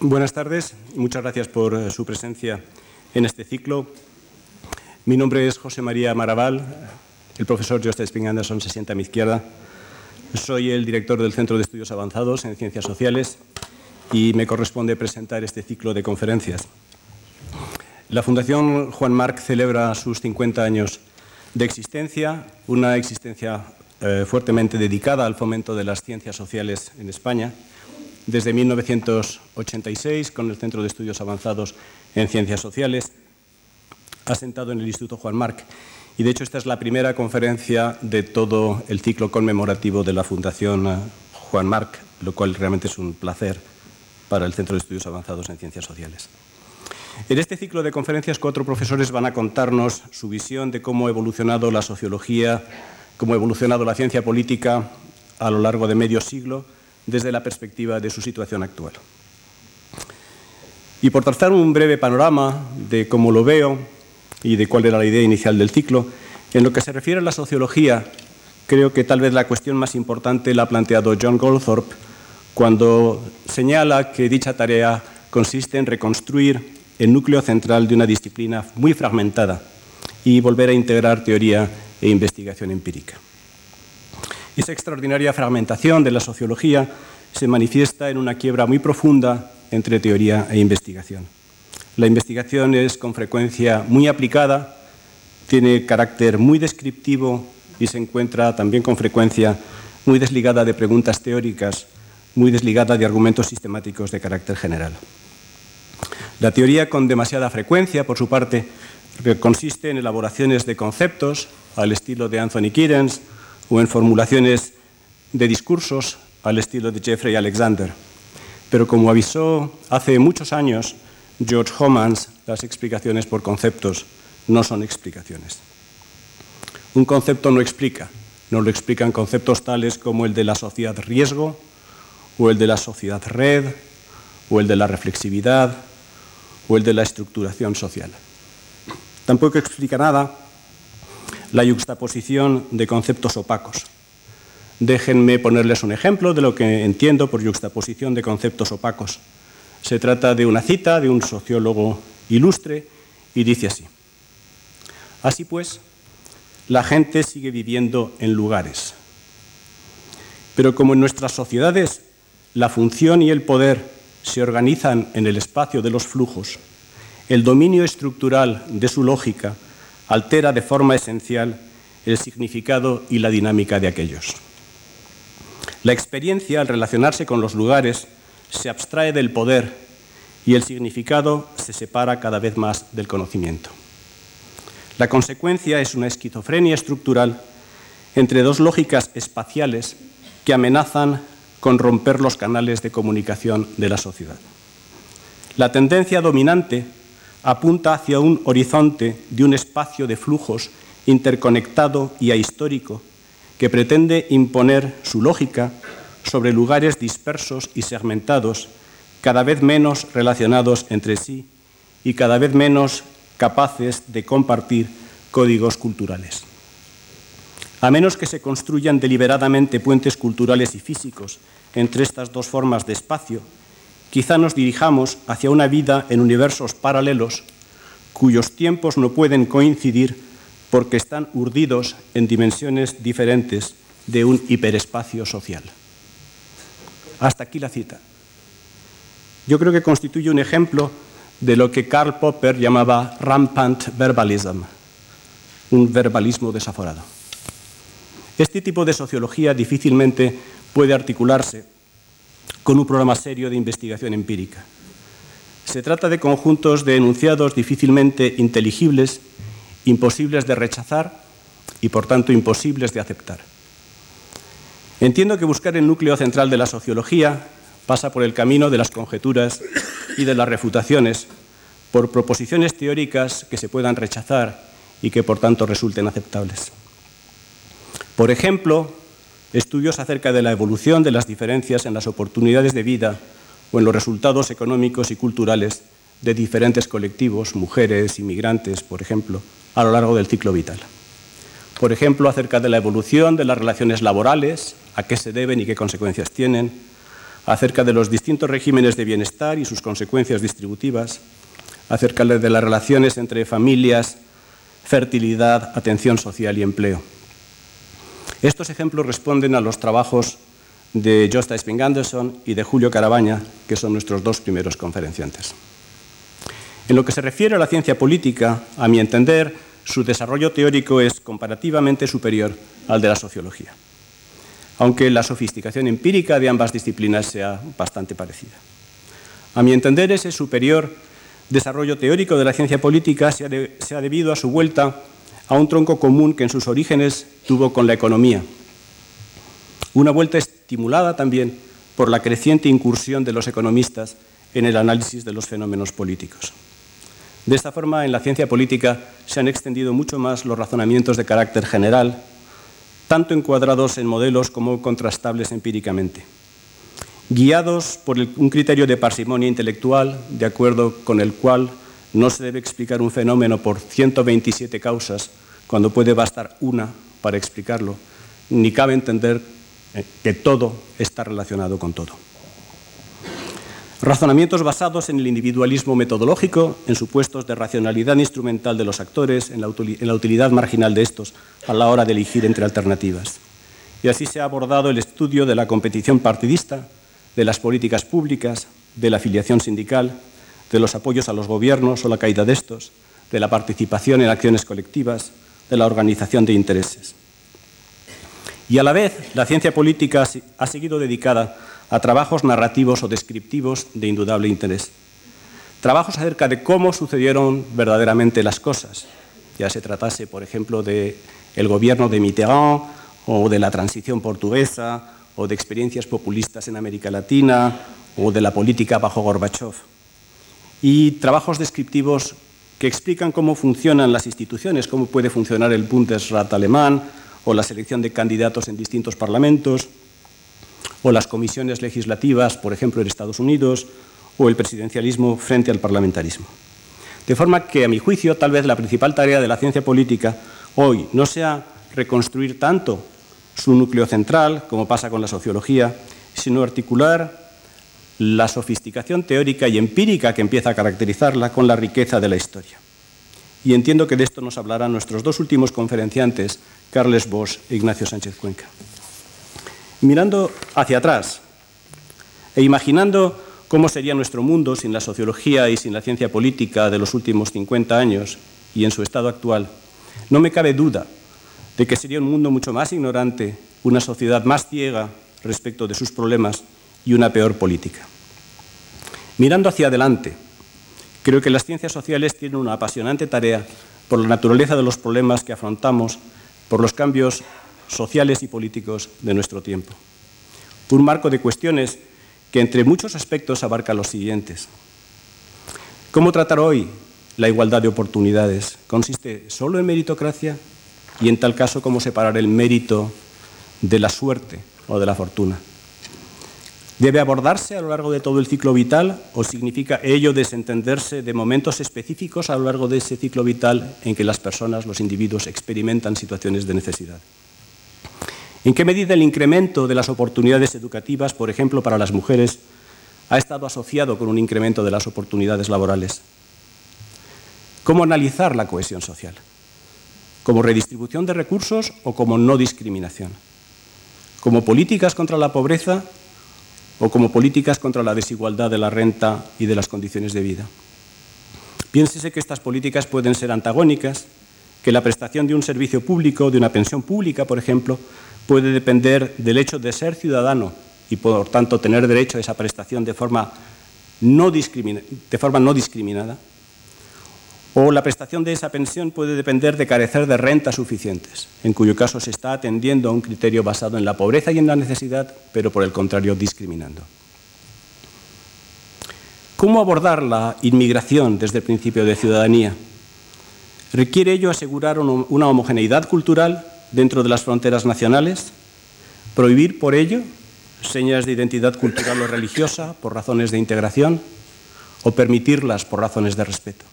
Buenas tardes muchas gracias por eh, su presencia en este ciclo. Mi nombre es José María Maraval, el profesor Joseph Spring Anderson se sienta a mi izquierda. Soy el director del Centro de Estudios Avanzados en Ciencias Sociales y me corresponde presentar este ciclo de conferencias. La Fundación Juan Marc celebra sus 50 años de existencia, una existencia eh, fuertemente dedicada al fomento de las ciencias sociales en España desde 1986 con el Centro de Estudios Avanzados en Ciencias Sociales, asentado en el Instituto Juan Marc. Y de hecho esta es la primera conferencia de todo el ciclo conmemorativo de la Fundación Juan Marc, lo cual realmente es un placer para el Centro de Estudios Avanzados en Ciencias Sociales. En este ciclo de conferencias, cuatro profesores van a contarnos su visión de cómo ha evolucionado la sociología, cómo ha evolucionado la ciencia política a lo largo de medio siglo desde la perspectiva de su situación actual. Y por trazar un breve panorama de cómo lo veo y de cuál era la idea inicial del ciclo, en lo que se refiere a la sociología, creo que tal vez la cuestión más importante la ha planteado John Goldthorpe cuando señala que dicha tarea consiste en reconstruir el núcleo central de una disciplina muy fragmentada y volver a integrar teoría e investigación empírica. Esa extraordinaria fragmentación de la sociología se manifiesta en una quiebra muy profunda entre teoría e investigación. La investigación es con frecuencia muy aplicada, tiene carácter muy descriptivo y se encuentra también con frecuencia muy desligada de preguntas teóricas, muy desligada de argumentos sistemáticos de carácter general. La teoría con demasiada frecuencia, por su parte, consiste en elaboraciones de conceptos al estilo de Anthony Giddens o en formulaciones de discursos al estilo de Jeffrey Alexander. Pero como avisó hace muchos años George Homans, las explicaciones por conceptos no son explicaciones. Un concepto no explica, no lo explican conceptos tales como el de la sociedad riesgo, o el de la sociedad red, o el de la reflexividad, o el de la estructuración social. Tampoco explica nada la yuxtaposición de conceptos opacos. Déjenme ponerles un ejemplo de lo que entiendo por yuxtaposición de conceptos opacos. Se trata de una cita de un sociólogo ilustre y dice así. Así pues, la gente sigue viviendo en lugares. Pero como en nuestras sociedades la función y el poder se organizan en el espacio de los flujos, el dominio estructural de su lógica altera de forma esencial el significado y la dinámica de aquellos. La experiencia, al relacionarse con los lugares, se abstrae del poder y el significado se separa cada vez más del conocimiento. La consecuencia es una esquizofrenia estructural entre dos lógicas espaciales que amenazan con romper los canales de comunicación de la sociedad. La tendencia dominante apunta hacia un horizonte de un espacio de flujos interconectado y ahistórico que pretende imponer su lógica sobre lugares dispersos y segmentados, cada vez menos relacionados entre sí y cada vez menos capaces de compartir códigos culturales. A menos que se construyan deliberadamente puentes culturales y físicos entre estas dos formas de espacio, quizá nos dirijamos hacia una vida en universos paralelos cuyos tiempos no pueden coincidir porque están urdidos en dimensiones diferentes de un hiperespacio social. Hasta aquí la cita. Yo creo que constituye un ejemplo de lo que Karl Popper llamaba rampant verbalism, un verbalismo desaforado. Este tipo de sociología difícilmente puede articularse con un programa serio de investigación empírica. Se trata de conjuntos de enunciados difícilmente inteligibles, imposibles de rechazar y por tanto imposibles de aceptar. Entiendo que buscar el núcleo central de la sociología pasa por el camino de las conjeturas y de las refutaciones, por proposiciones teóricas que se puedan rechazar y que por tanto resulten aceptables. Por ejemplo, estudios acerca de la evolución de las diferencias en las oportunidades de vida o en los resultados económicos y culturales de diferentes colectivos, mujeres, inmigrantes, por ejemplo, a lo largo del ciclo vital. Por ejemplo, acerca de la evolución de las relaciones laborales, a qué se deben y qué consecuencias tienen, acerca de los distintos regímenes de bienestar y sus consecuencias distributivas, acerca de las relaciones entre familias, fertilidad, atención social y empleo. Estos ejemplos responden a los trabajos de Josta Sping Anderson y de Julio Carabaña, que son nuestros dos primeros conferenciantes. En lo que se refiere a la ciencia política, a mi entender, su desarrollo teórico es comparativamente superior al de la sociología, aunque la sofisticación empírica de ambas disciplinas sea bastante parecida. A mi entender, ese superior desarrollo teórico de la ciencia política se ha, debido a su vuelta a un tronco común que en sus orígenes tuvo con la economía. Una vuelta estimulada también por la creciente incursión de los economistas en el análisis de los fenómenos políticos. De esta forma, en la ciencia política se han extendido mucho más los razonamientos de carácter general, tanto encuadrados en modelos como contrastables empíricamente guiados por un criterio de parsimonia intelectual, de acuerdo con el cual no se debe explicar un fenómeno por 127 causas cuando puede bastar una para explicarlo, ni cabe entender eh, que todo está relacionado con todo. Razonamientos basados en el individualismo metodológico, en supuestos de racionalidad instrumental de los actores, en la, utilidad marginal de estos a la hora de elegir entre alternativas. Y así se ha abordado el estudio de la competición partidista, de las políticas públicas, de la afiliación sindical, de los apoyos a los gobiernos o la caída de estos, de la participación en acciones colectivas, de la organización de intereses. Y a la vez, la ciencia política ha seguido dedicada a trabajos narrativos o descriptivos de indudable interés. Trabajos acerca de cómo sucedieron verdaderamente las cosas, ya se tratase, por ejemplo, del el gobierno de Mitterrand o de la transición portuguesa o de experiencias populistas en América Latina o de la política bajo Gorbachev. Y trabajos descriptivos que explican cómo funcionan las instituciones, cómo puede funcionar el Bundesrat alemán o la selección de candidatos en distintos parlamentos o las comisiones legislativas, por ejemplo, en Estados Unidos, o el presidencialismo frente al parlamentarismo. De forma que, a mi juicio, tal vez la principal tarea de la ciencia política hoy no sea reconstruir tanto su núcleo central, como pasa con la sociología, sino articular la sofisticación teórica y empírica que empieza a caracterizarla con la riqueza de la historia. Y entiendo que de esto nos hablarán nuestros dos últimos conferenciantes, Carles Bosch e Ignacio Sánchez Cuenca. Mirando hacia atrás e imaginando cómo sería nuestro mundo sin la sociología y sin la ciencia política de los últimos 50 años y en su estado actual, no me cabe duda de que sería un mundo mucho más ignorante, una sociedad más ciega respecto de sus problemas y una peor política. Mirando hacia adelante, creo que las ciencias sociales tienen una apasionante tarea por la naturaleza de los problemas que afrontamos, por los cambios sociales y políticos de nuestro tiempo. Un marco de cuestiones que entre muchos aspectos abarca los siguientes. ¿Cómo tratar hoy la igualdad de oportunidades? ¿Consiste solo en meritocracia? y en tal caso cómo separar el mérito de la suerte o de la fortuna. ¿Debe abordarse a lo largo de todo el ciclo vital o significa ello desentenderse de momentos específicos a lo largo de ese ciclo vital en que las personas, los individuos, experimentan situaciones de necesidad? ¿En qué medida el incremento de las oportunidades educativas, por ejemplo, para las mujeres, ha estado asociado con un incremento de las oportunidades laborales? ¿Cómo analizar la cohesión social? como redistribución de recursos o como no discriminación, como políticas contra la pobreza o como políticas contra la desigualdad de la renta y de las condiciones de vida. Piénsese que estas políticas pueden ser antagónicas, que la prestación de un servicio público, de una pensión pública, por ejemplo, puede depender del hecho de ser ciudadano y, por tanto, tener derecho a esa prestación de forma no, de forma no discriminada, o la prestación de esa pensión puede depender de carecer de rentas suficientes, en cuyo caso se está atendiendo a un criterio basado en la pobreza y en la necesidad, pero por el contrario discriminando. ¿Cómo abordar la inmigración desde el principio de ciudadanía? ¿Requiere ello asegurar una homogeneidad cultural dentro de las fronteras nacionales? ¿Prohibir por ello señas de identidad cultural o religiosa por razones de integración? ¿O permitirlas por razones de respeto?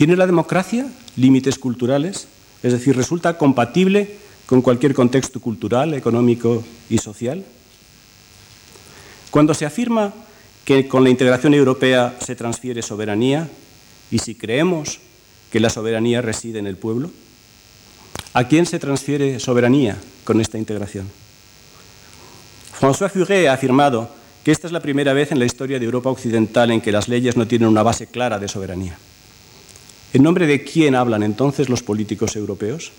¿Tiene la democracia límites culturales? Es decir, ¿resulta compatible con cualquier contexto cultural, económico y social? Cuando se afirma que con la integración europea se transfiere soberanía, y si creemos que la soberanía reside en el pueblo, ¿a quién se transfiere soberanía con esta integración? François Furet ha afirmado que esta es la primera vez en la historia de Europa Occidental en que las leyes no tienen una base clara de soberanía. ¿En nombre de quién hablan entonces los políticos europeos?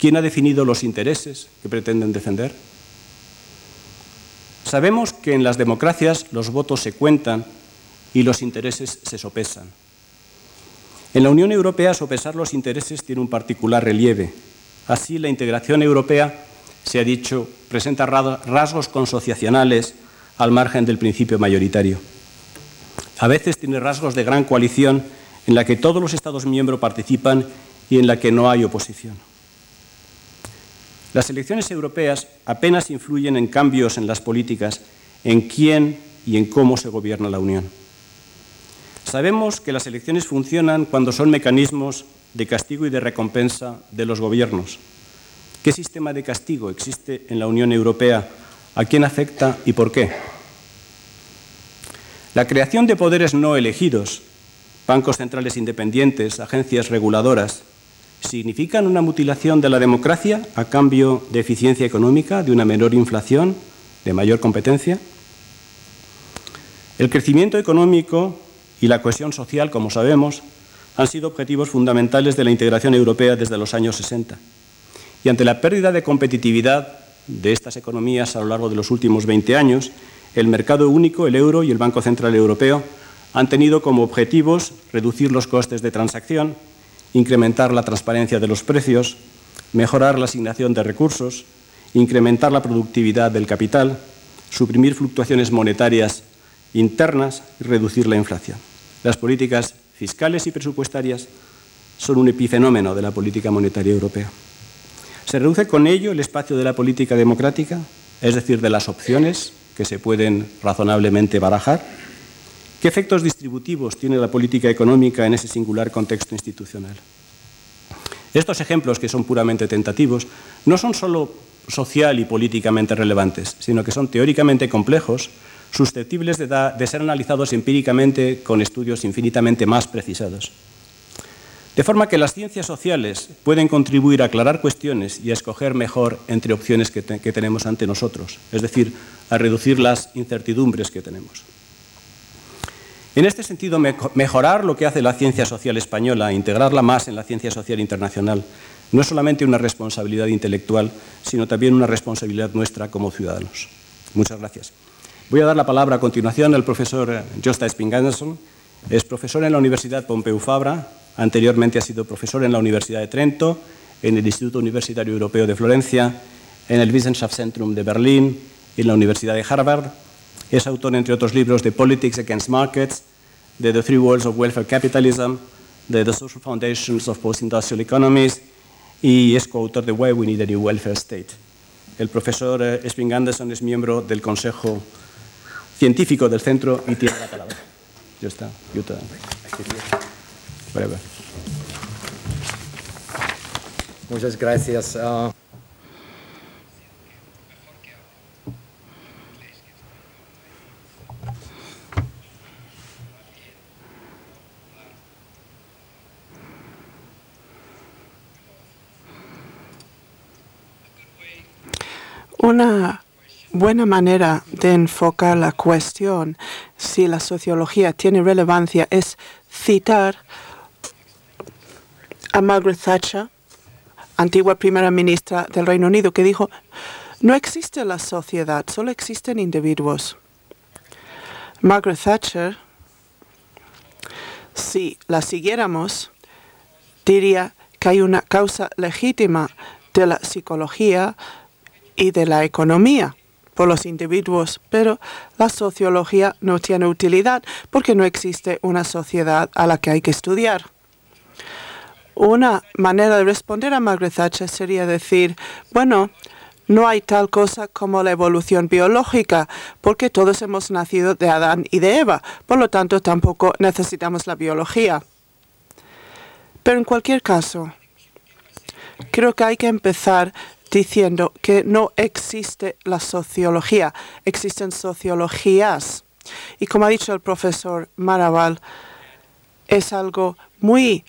¿Quién ha definido los intereses que pretenden defender? Sabemos que en las democracias los votos se cuentan y los intereses se sopesan. En la Unión Europea sopesar los intereses tiene un particular relieve. Así la integración europea, se ha dicho, presenta rasgos consociacionales al margen del principio mayoritario. A veces tiene rasgos de gran coalición en la que todos los Estados miembros participan y en la que no hay oposición. Las elecciones europeas apenas influyen en cambios en las políticas, en quién y en cómo se gobierna la Unión. Sabemos que las elecciones funcionan cuando son mecanismos de castigo y de recompensa de los gobiernos. ¿Qué sistema de castigo existe en la Unión Europea ¿A quién afecta y por qué? La creación de poderes no elegidos, bancos centrales independientes, agencias reguladoras, ¿significan una mutilación de la democracia a cambio de eficiencia económica, de una menor inflación, de mayor competencia? El crecimiento económico y la cohesión social, como sabemos, han sido objetivos fundamentales de la integración europea desde los años 60. Y ante la pérdida de competitividad de estas economías a lo largo de los últimos 20 años, el mercado único, el euro y el Banco Central Europeo han tenido como objetivos reducir los costes de transacción, incrementar la transparencia de los precios, mejorar la asignación de recursos, incrementar la productividad del capital, suprimir fluctuaciones monetarias internas y reducir la inflación. Las políticas fiscales y presupuestarias son un epifenómeno de la política monetaria europea. Se reduce con ello el espacio de la política democrática, es decir, de las opciones que se pueden razonablemente barajar. ¿Qué efectos distributivos tiene la política económica en ese singular contexto institucional? Estos ejemplos, que son puramente tentativos, no son solo social y políticamente relevantes, sino que son teóricamente complejos, susceptibles de, de ser analizados empíricamente con estudios infinitamente más precisados. De forma que las ciencias sociales pueden contribuir a aclarar cuestiones y a escoger mejor entre opciones que, tenemos ante nosotros, es decir, a reducir las incertidumbres que tenemos. En este sentido, mejorar lo que hace la ciencia social española, integrarla más en la ciencia social internacional, no es solamente una responsabilidad intelectual, sino también una responsabilidad nuestra como ciudadanos. Muchas gracias. Voy a dar la palabra a continuación al profesor Josta Spinganderson. Es profesor en la Universidad Pompeu Fabra, Anteriormente ha sido profesor en la Universidad de Trento, en el Instituto Universitario Europeo de Florencia, en el Wissenschaftszentrum de Berlín en la Universidad de Harvard. Es autor, entre otros libros, de Politics Against Markets, de The Three Worlds of Welfare Capitalism, de The Social Foundations of Post-Industrial Economies y es coautor de Why We Need a New Welfare State. El profesor eh, Spring Anderson es miembro del Consejo Científico del Centro y tiene la palabra. Está. Muchas gracias. Uh, Una buena manera de enfocar la cuestión si la sociología tiene relevancia es citar a Margaret Thatcher, antigua primera ministra del Reino Unido, que dijo, no existe la sociedad, solo existen individuos. Margaret Thatcher, si la siguiéramos, diría que hay una causa legítima de la psicología y de la economía por los individuos, pero la sociología no tiene utilidad porque no existe una sociedad a la que hay que estudiar. Una manera de responder a Margaret Thatcher sería decir, bueno, no hay tal cosa como la evolución biológica, porque todos hemos nacido de Adán y de Eva, por lo tanto tampoco necesitamos la biología. Pero en cualquier caso, creo que hay que empezar diciendo que no existe la sociología, existen sociologías. Y como ha dicho el profesor Maraval, es algo muy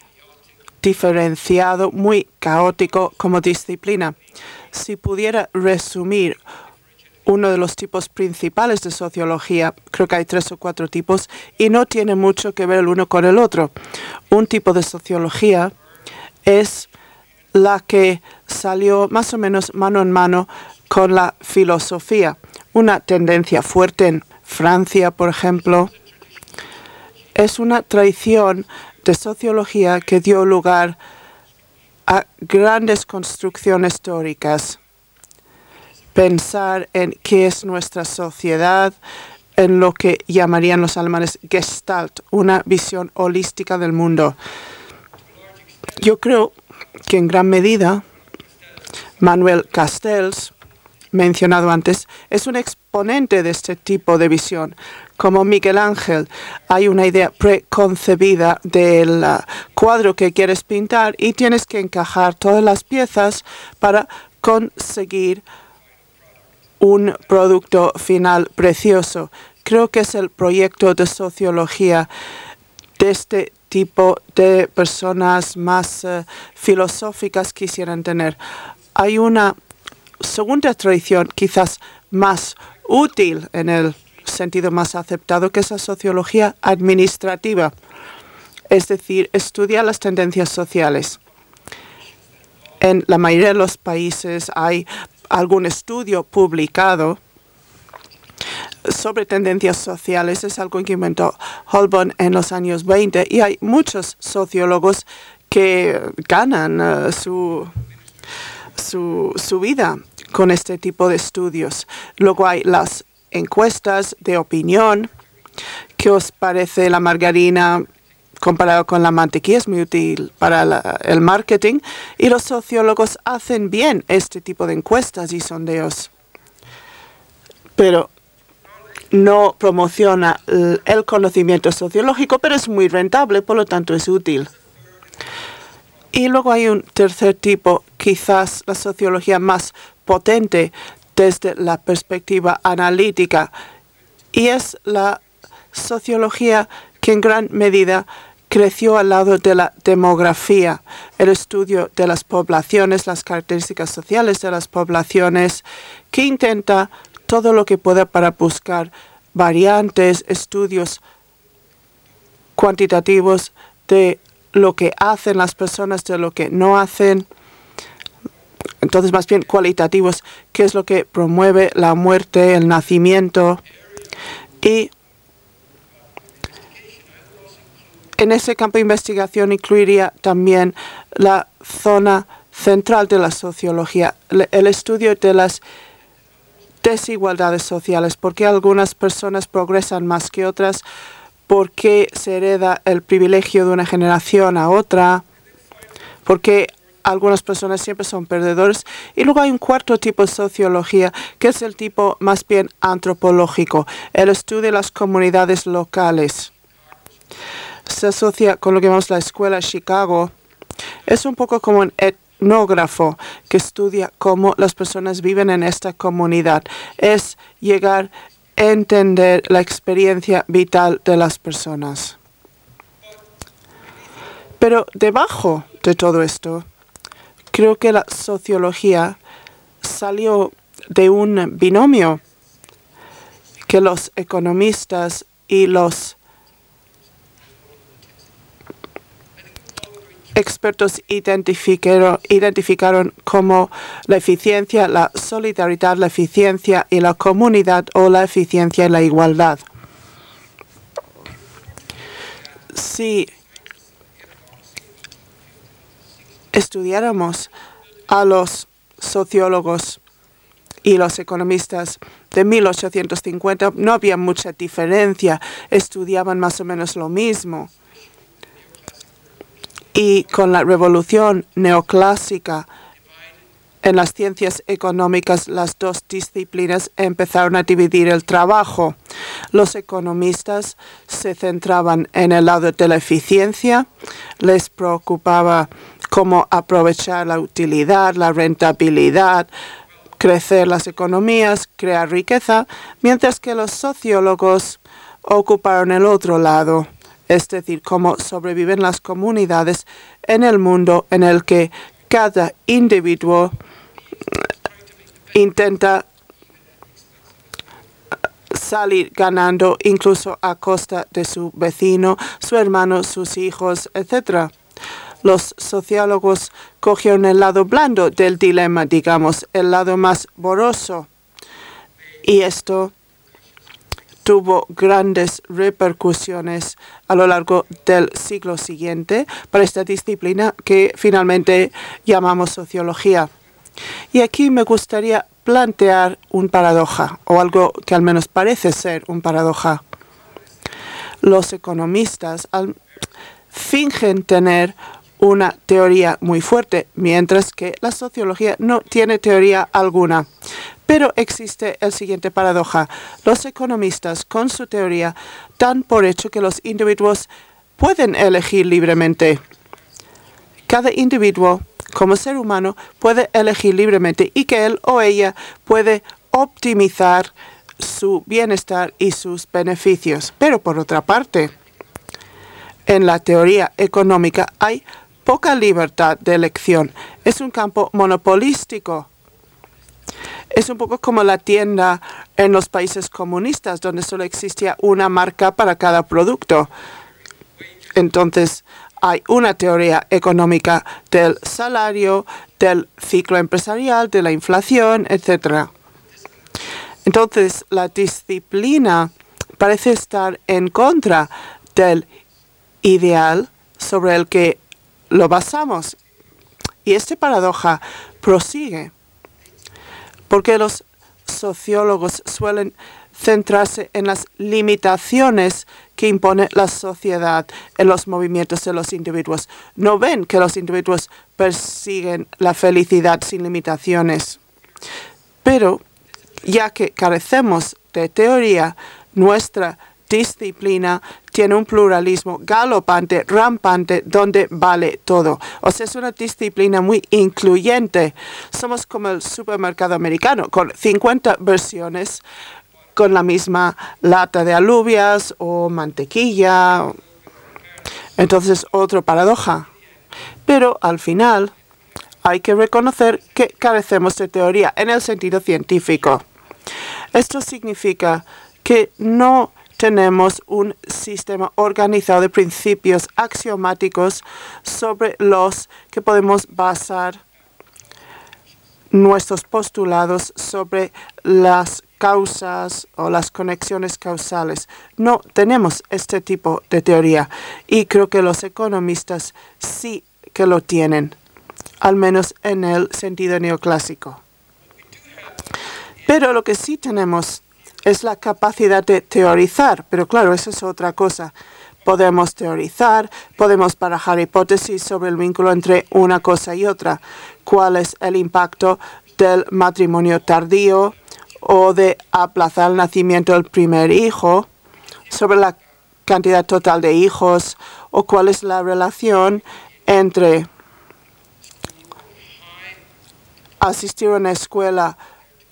diferenciado, muy caótico como disciplina. Si pudiera resumir uno de los tipos principales de sociología, creo que hay tres o cuatro tipos, y no tiene mucho que ver el uno con el otro. Un tipo de sociología es la que salió más o menos mano en mano con la filosofía. Una tendencia fuerte en Francia, por ejemplo, es una tradición de sociología que dio lugar a grandes construcciones históricas. Pensar en qué es nuestra sociedad, en lo que llamarían los alemanes Gestalt, una visión holística del mundo. Yo creo que en gran medida Manuel Castells, mencionado antes, es un exponente de este tipo de visión. Como Miguel Ángel, hay una idea preconcebida del uh, cuadro que quieres pintar y tienes que encajar todas las piezas para conseguir un producto final precioso. Creo que es el proyecto de sociología de este tipo de personas más uh, filosóficas quisieran tener. Hay una segunda tradición, quizás más útil en el sentido más aceptado, que es la sociología administrativa, es decir, estudia las tendencias sociales. En la mayoría de los países hay algún estudio publicado sobre tendencias sociales. Es algo que inventó Holborn en los años 20 y hay muchos sociólogos que ganan uh, su, su, su vida con este tipo de estudios. Luego hay las encuestas de opinión. ¿Qué os parece la margarina comparado con la mantequilla? Es muy útil para el marketing. Y los sociólogos hacen bien este tipo de encuestas y sondeos. Pero no promociona el conocimiento sociológico, pero es muy rentable, por lo tanto es útil. Y luego hay un tercer tipo, quizás la sociología más potente desde la perspectiva analítica, y es la sociología que en gran medida creció al lado de la demografía, el estudio de las poblaciones, las características sociales de las poblaciones, que intenta todo lo que pueda para buscar variantes, estudios cuantitativos de lo que hacen las personas, de lo que no hacen. Entonces, más bien cualitativos, qué es lo que promueve la muerte, el nacimiento. Y en ese campo de investigación incluiría también la zona central de la sociología, el estudio de las desigualdades sociales, por qué algunas personas progresan más que otras, por qué se hereda el privilegio de una generación a otra, por qué algunas personas siempre son perdedores. Y luego hay un cuarto tipo de sociología, que es el tipo más bien antropológico, el estudio de las comunidades locales. Se asocia con lo que llamamos la Escuela Chicago. Es un poco como un etnógrafo que estudia cómo las personas viven en esta comunidad. Es llegar entender la experiencia vital de las personas. Pero debajo de todo esto, creo que la sociología salió de un binomio que los economistas y los expertos identificaron, como la eficiencia, la solidaridad, la eficiencia y la comunidad o la eficiencia y la igualdad. Si estudiáramos a los sociólogos y los economistas de 1850, no había mucha diferencia, estudiaban más o menos lo mismo y con la revolución neoclásica en las ciencias económicas, las dos disciplinas empezaron a dividir el trabajo. Los economistas se centraban en el lado de la eficiencia, les preocupaba cómo aprovechar la utilidad, la rentabilidad, crecer las economías, crear riqueza, mientras que los sociólogos ocuparon el otro lado, es decir, cómo sobreviven las comunidades en el mundo en el que cada individuo intenta salir ganando incluso a costa de su vecino, su hermano, sus hijos, etc. Los sociólogos cogieron el lado blando del dilema, digamos, el lado más boroso. Y esto tuvo grandes repercusiones a lo largo del siglo siguiente para esta disciplina que finalmente llamamos sociología. Y aquí me gustaría plantear un paradoja, o algo que al menos parece ser un paradoja. Los economistas fingen tener una teoría muy fuerte, mientras que la sociología no tiene teoría alguna. Pero existe el siguiente paradoja. Los economistas, con su teoría, dan por hecho que los individuos pueden elegir libremente. Cada individuo como ser humano puede elegir libremente y que él o ella puede optimizar su bienestar y sus beneficios. Pero por otra parte, en la teoría económica hay poca libertad de elección. Es un campo monopolístico. Es un poco como la tienda en los países comunistas, donde solo existía una marca para cada producto. Entonces, hay una teoría económica del salario, del ciclo empresarial, de la inflación, etc. Entonces, la disciplina parece estar en contra del ideal sobre el que lo basamos. Y esta paradoja prosigue porque los sociólogos suelen centrarse en las limitaciones que impone la sociedad en los movimientos de los individuos. No ven que los individuos persiguen la felicidad sin limitaciones. Pero ya que carecemos de teoría, nuestra disciplina tiene un pluralismo galopante, rampante, donde vale todo. O sea, es una disciplina muy incluyente. Somos como el supermercado americano, con 50 versiones con la misma lata de alubias o mantequilla. Entonces, otra paradoja. Pero al final hay que reconocer que carecemos de teoría en el sentido científico. Esto significa que no tenemos un sistema organizado de principios axiomáticos sobre los que podemos basar nuestros postulados sobre las causas o las conexiones causales. No tenemos este tipo de teoría y creo que los economistas sí que lo tienen, al menos en el sentido neoclásico. Pero lo que sí tenemos es la capacidad de teorizar, pero claro, eso es otra cosa. Podemos teorizar, podemos barajar hipótesis sobre el vínculo entre una cosa y otra. ¿Cuál es el impacto del matrimonio tardío o de aplazar el nacimiento del primer hijo sobre la cantidad total de hijos o cuál es la relación entre asistir a una escuela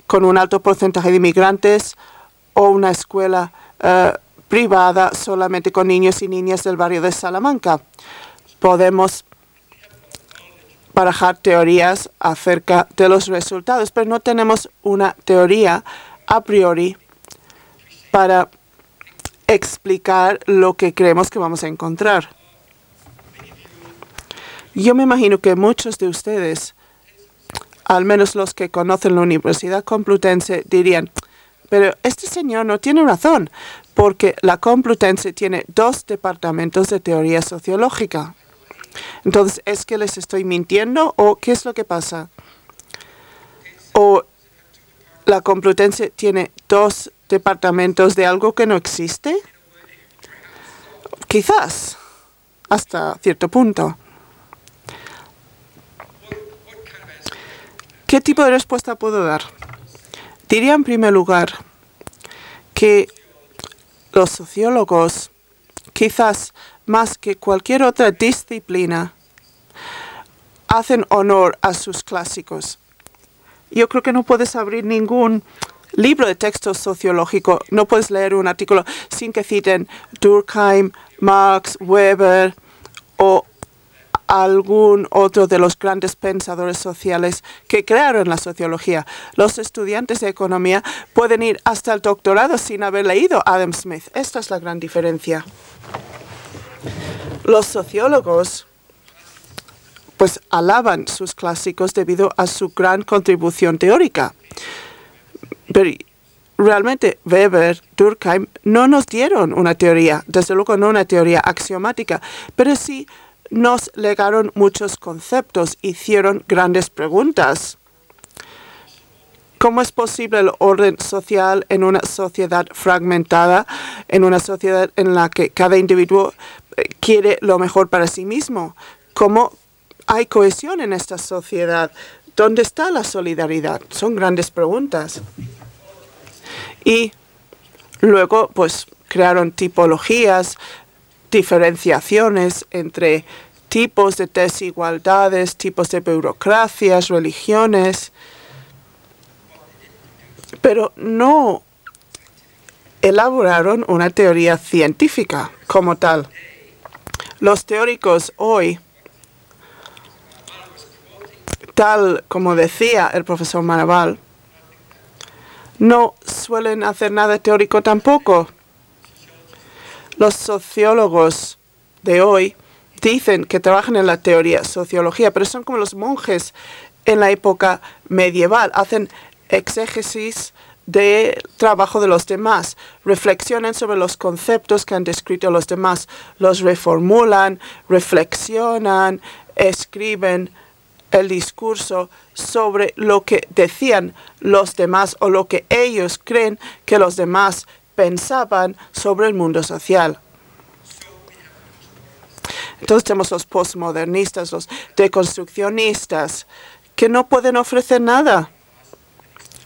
con un alto porcentaje de inmigrantes o una escuela eh, privada solamente con niños y niñas del barrio de Salamanca. Podemos barajar teorías acerca de los resultados, pero no tenemos una teoría a priori para explicar lo que creemos que vamos a encontrar. Yo me imagino que muchos de ustedes, al menos los que conocen la Universidad Complutense, dirían, pero este señor no tiene razón, porque la Complutense tiene dos departamentos de teoría sociológica. Entonces, ¿es que les estoy mintiendo o qué es lo que pasa? ¿O la Complutense tiene dos departamentos de algo que no existe? Quizás, hasta cierto punto. ¿Qué tipo de respuesta puedo dar? Diría en primer lugar que los sociólogos quizás más que cualquier otra disciplina hacen honor a sus clásicos. Yo creo que no puedes abrir ningún libro de texto sociológico, no puedes leer un artículo sin que citen Durkheim, Marx, Weber o algún otro de los grandes pensadores sociales que crearon la sociología. Los estudiantes de economía pueden ir hasta el doctorado sin haber leído Adam Smith. Esta es la gran diferencia. Los sociólogos pues alaban sus clásicos debido a su gran contribución teórica. Pero realmente Weber, Durkheim no nos dieron una teoría, desde luego no una teoría axiomática, pero sí nos legaron muchos conceptos, hicieron grandes preguntas. ¿Cómo es posible el orden social en una sociedad fragmentada, en una sociedad en la que cada individuo eh, quiere lo mejor para sí mismo? ¿Cómo hay cohesión en esta sociedad? ¿Dónde está la solidaridad? Son grandes preguntas. Y luego, pues, crearon tipologías, diferenciaciones entre tipos de desigualdades, tipos de burocracias, religiones, pero no elaboraron una teoría científica como tal. Los teóricos hoy, tal como decía el profesor Manaval, no suelen hacer nada teórico tampoco. Los sociólogos de hoy dicen que trabajan en la teoría sociología, pero son como los monjes en la época medieval. Hacen exégesis de trabajo de los demás, reflexionan sobre los conceptos que han descrito los demás, los reformulan, reflexionan, escriben el discurso sobre lo que decían los demás o lo que ellos creen que los demás pensaban sobre el mundo social. Entonces tenemos los postmodernistas, los deconstruccionistas, que no pueden ofrecer nada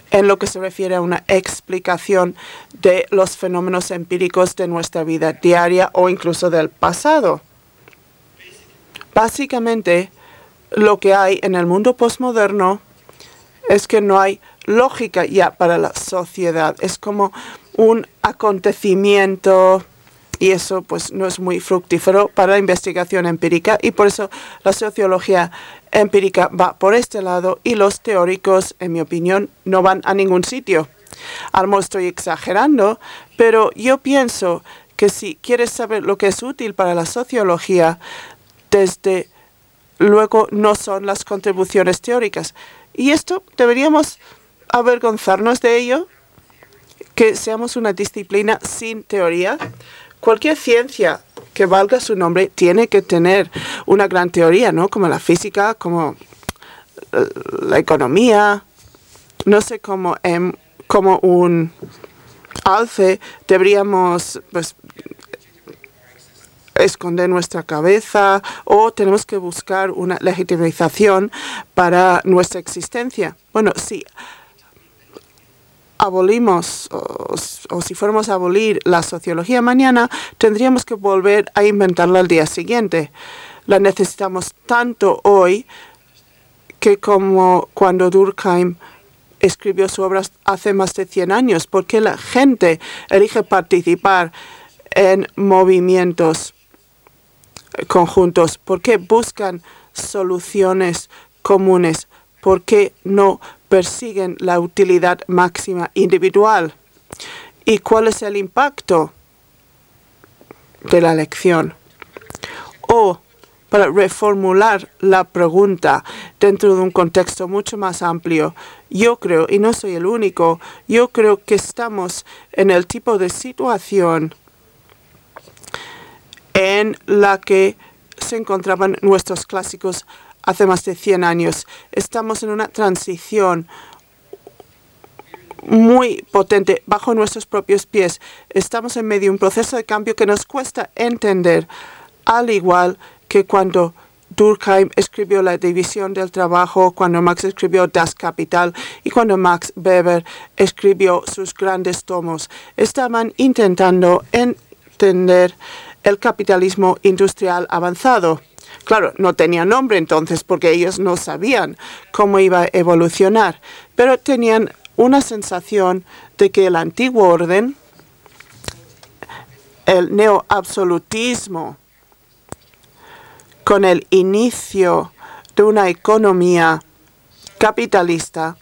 en lo que se refiere a una explicación de los fenómenos empíricos de nuestra vida diaria o incluso del pasado. Básicamente, lo que hay en el mundo postmoderno es que no hay lógica ya para la sociedad. Es como un acontecimiento y eso pues no es muy fructífero para la investigación empírica y por eso la sociología empírica va por este lado y los teóricos, en mi opinión, no van a ningún sitio. Almo estoy exagerando, pero yo pienso que si quieres saber lo que es útil para la sociología, desde luego no son las contribuciones teóricas. Y esto deberíamos avergonzarnos de ello, que seamos una disciplina sin teoría. Cualquier ciencia que valga su nombre tiene que tener una gran teoría, ¿no? Como la física, como eh, la economía, no sé cómo, como un alce deberíamos pues, esconder nuestra cabeza o tenemos que buscar una legitimización para nuestra existencia. Bueno, si abolimos o, si fuéramos a abolir la sociología mañana, tendríamos que volver a inventarla al día siguiente. La necesitamos tanto hoy que como cuando Durkheim escribió su obra hace más de 100 años, porque la gente elige participar en movimientos conjuntos? ¿Por qué buscan soluciones comunes? ¿Por qué no persiguen la utilidad máxima individual? ¿Y cuál es el impacto de la elección? O para reformular la pregunta dentro de un contexto mucho más amplio, yo creo, y no soy el único, yo creo que estamos en el tipo de situación en la que se encontraban nuestros clásicos hace más de 100 años. Estamos en una transición muy potente bajo nuestros propios pies. Estamos en medio de un proceso de cambio que nos cuesta entender, al igual que cuando Durkheim escribió La división del trabajo, cuando Max escribió Das Kapital y cuando Max Weber escribió sus grandes tomos. Estaban intentando entender el capitalismo industrial avanzado. Claro, no tenía nombre entonces porque ellos no sabían cómo iba a evolucionar, pero tenían una sensación de que el antiguo orden, el neoabsolutismo, con el inicio de una economía capitalista,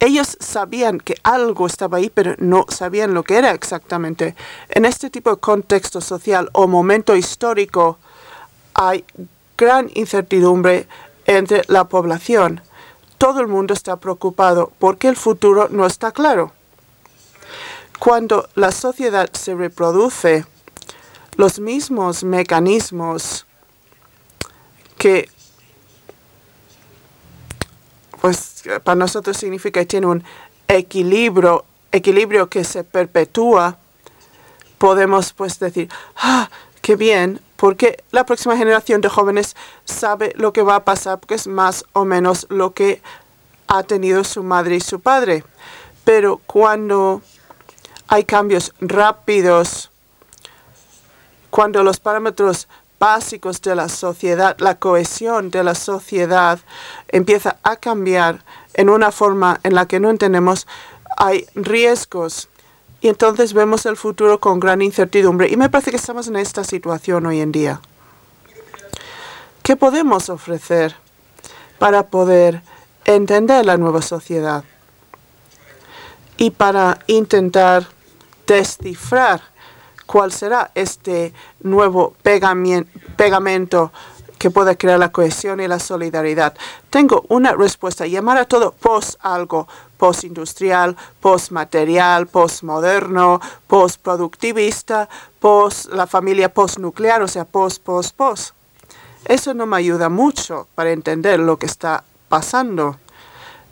ellos sabían que algo estaba ahí, pero no sabían lo que era exactamente. En este tipo de contexto social o momento histórico hay gran incertidumbre entre la población. Todo el mundo está preocupado porque el futuro no está claro. Cuando la sociedad se reproduce, los mismos mecanismos que pues para nosotros significa que tiene un equilibrio, equilibrio que se perpetúa, podemos pues decir, ah, qué bien, porque la próxima generación de jóvenes sabe lo que va a pasar, porque es más o menos lo que ha tenido su madre y su padre. Pero cuando hay cambios rápidos, cuando los parámetros básicos de la sociedad, la cohesión de la sociedad empieza a cambiar en una forma en la que no entendemos, hay riesgos y entonces vemos el futuro con gran incertidumbre. Y me parece que estamos en esta situación hoy en día. ¿Qué podemos ofrecer para poder entender la nueva sociedad? Y para intentar descifrar cuál será este nuevo pegamento que pueda crear la cohesión y la solidaridad. Tengo una respuesta. Llamar a todo post algo, post-industrial, post-material, post-moderno, post-productivista, post la familia post-nuclear, o sea, post, post, post. Eso no me ayuda mucho para entender lo que está pasando.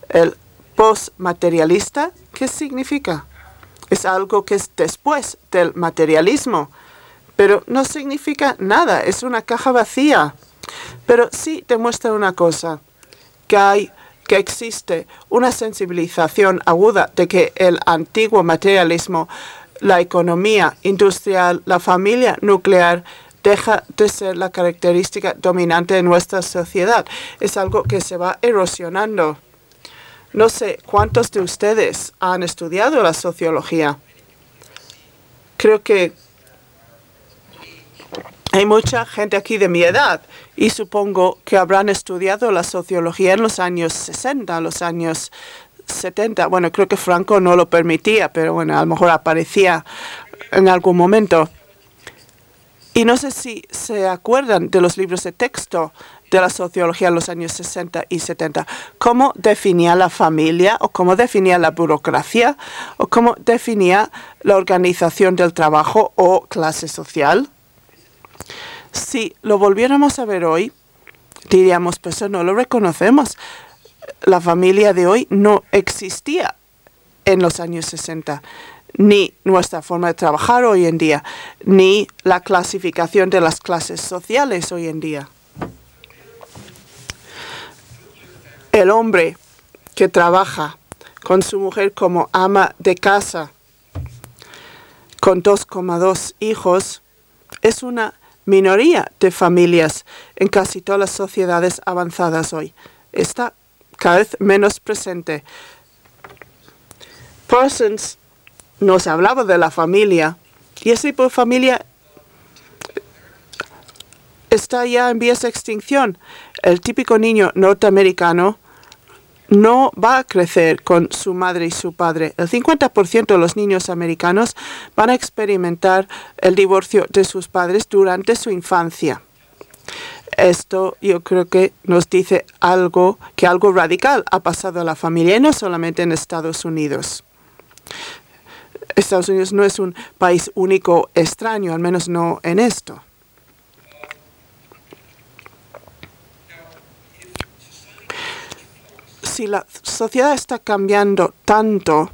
El post-materialista, ¿qué significa? Es algo que es después del materialismo, pero no significa nada, es una caja vacía. Pero sí demuestra una cosa, que hay que existe una sensibilización aguda de que el antiguo materialismo, la economía industrial, la familia nuclear, deja de ser la característica dominante de nuestra sociedad. Es algo que se va erosionando. No sé cuántos de ustedes han estudiado la sociología. Creo que hay mucha gente aquí de mi edad y supongo que habrán estudiado la sociología en los años 60, los años 70. Bueno, creo que Franco no lo permitía, pero bueno, a lo mejor aparecía en algún momento. Y no sé si se acuerdan de los libros de texto de la sociología en los años 60 y 70. ¿Cómo definía la familia o cómo definía la burocracia o cómo definía la organización del trabajo o clase social? Si lo volviéramos a ver hoy, diríamos, pues no lo reconocemos. La familia de hoy no existía en los años 60, ni nuestra forma de trabajar hoy en día, ni la clasificación de las clases sociales hoy en día. El hombre que trabaja con su mujer como ama de casa, con 2,2 hijos, es una minoría de familias en casi todas las sociedades avanzadas hoy. Está cada vez menos presente. Parsons nos hablaba de la familia y ese tipo de familia está ya en vías de extinción. El típico niño norteamericano no va a crecer con su madre y su padre. El 50% de los niños americanos van a experimentar el divorcio de sus padres durante su infancia. Esto yo creo que nos dice algo, que algo radical ha pasado a la familia y no solamente en Estados Unidos. Estados Unidos no es un país único extraño, al menos no en esto. Si la sociedad está cambiando tanto,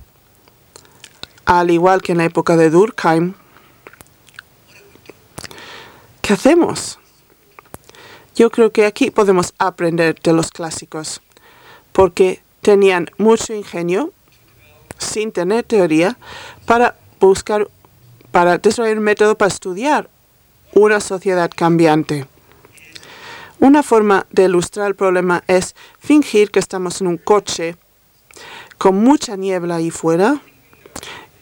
al igual que en la época de Durkheim, ¿qué hacemos? Yo creo que aquí podemos aprender de los clásicos, porque tenían mucho ingenio, sin tener teoría, para buscar, para desarrollar un método para estudiar una sociedad cambiante. Una forma de ilustrar el problema es fingir que estamos en un coche con mucha niebla ahí fuera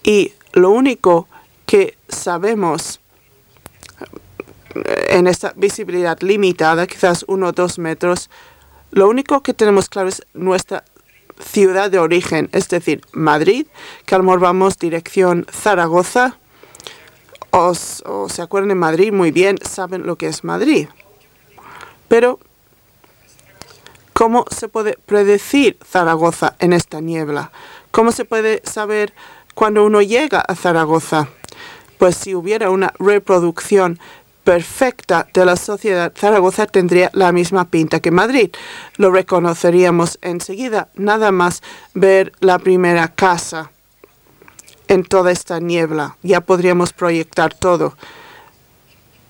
y lo único que sabemos en esta visibilidad limitada, quizás uno o dos metros, lo único que tenemos claro es nuestra ciudad de origen, es decir, Madrid, que vamos dirección Zaragoza. O, se acuerdan de Madrid muy bien, saben lo que es Madrid. Pero, ¿cómo se puede predecir Zaragoza en esta niebla? ¿Cómo se puede saber cuando uno llega a Zaragoza? Pues si hubiera una reproducción perfecta de la sociedad, Zaragoza tendría la misma pinta que Madrid. Lo reconoceríamos enseguida, nada más ver la primera casa en toda esta niebla. Ya podríamos proyectar todo.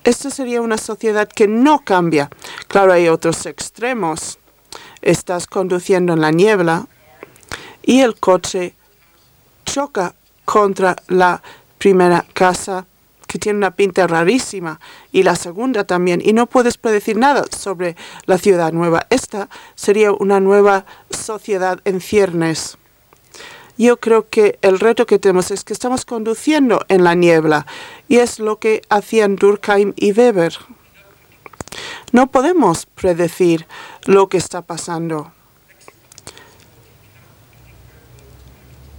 Esta sería una sociedad que no cambia. Claro, hay otros extremos. Estás conduciendo en la niebla y el coche choca contra la primera casa que tiene una pinta rarísima, y la segunda también, y no puedes predecir nada sobre la ciudad nueva. Esta sería una nueva sociedad en ciernes. Yo creo que el reto que tenemos es que estamos conduciendo en la niebla, y es lo que hacían Durkheim y Weber. No podemos predecir lo que está pasando.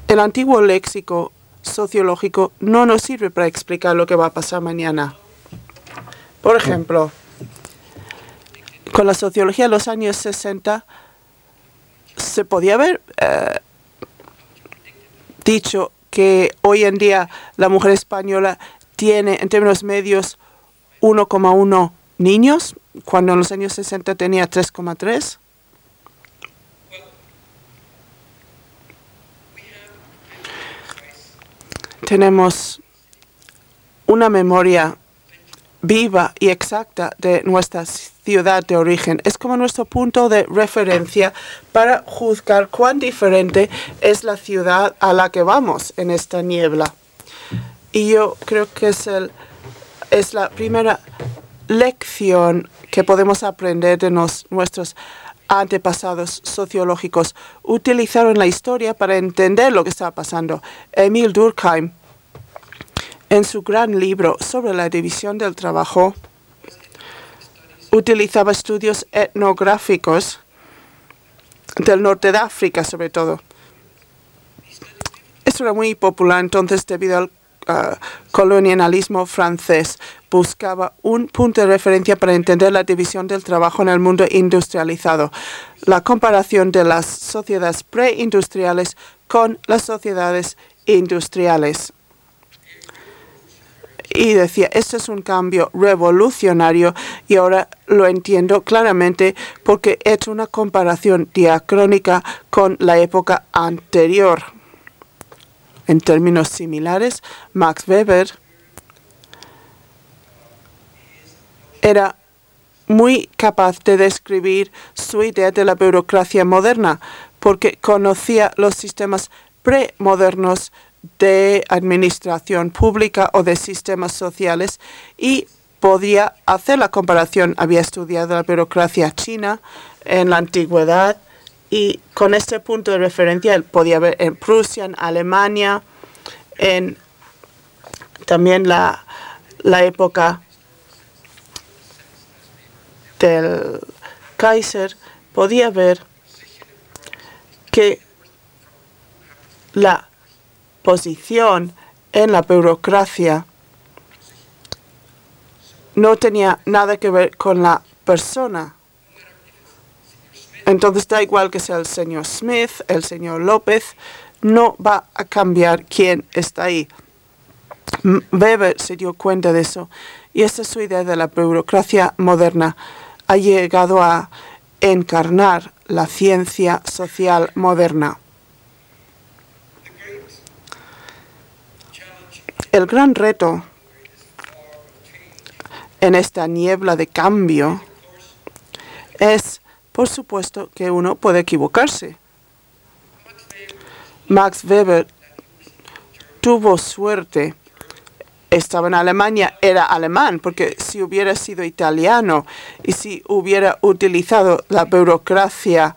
El antiguo léxico sociológico no nos sirve para explicar lo que va a pasar mañana. Por ejemplo, con la sociología de los años 60 se podía haber eh, dicho que hoy en día la mujer española tiene en términos medios 1,1 niños, cuando en los años 60 tenía 3,3. tenemos una memoria viva y exacta de nuestra ciudad de origen. Es como nuestro punto de referencia para juzgar cuán diferente es la ciudad a la que vamos en esta niebla. Y yo creo que es, el, es la primera lección que podemos aprender de nuestros antepasados sociológicos. Utilizaron la historia para entender lo que estaba pasando. Emil Durkheim en su gran libro sobre la división del trabajo, utilizaba estudios etnográficos del norte de África, sobre todo. Esto era muy popular entonces debido al uh, colonialismo francés. Buscaba un punto de referencia para entender la división del trabajo en el mundo industrializado. La comparación de las sociedades preindustriales con las sociedades industriales y decía, este es un cambio revolucionario y ahora lo entiendo claramente porque he hecho una comparación diacrónica con la época anterior. En términos similares, Max Weber era muy capaz de describir su idea de la burocracia moderna porque conocía los sistemas premodernos de administración pública o de sistemas sociales y podía hacer la comparación. Había estudiado la burocracia china en la antigüedad y con este punto de referencia podía ver en Prusia, en Alemania, en también la, la época del Kaiser, podía ver que la posición en la burocracia no tenía nada que ver con la persona. Entonces da igual que sea el señor Smith, el señor López, no va a cambiar quién está ahí. Weber se dio cuenta de eso y esta es su idea de la burocracia moderna. Ha llegado a encarnar la ciencia social moderna. El gran reto en esta niebla de cambio es, por supuesto, que uno puede equivocarse. Max Weber tuvo suerte estaba en Alemania era alemán, porque si hubiera sido italiano y si hubiera utilizado la burocracia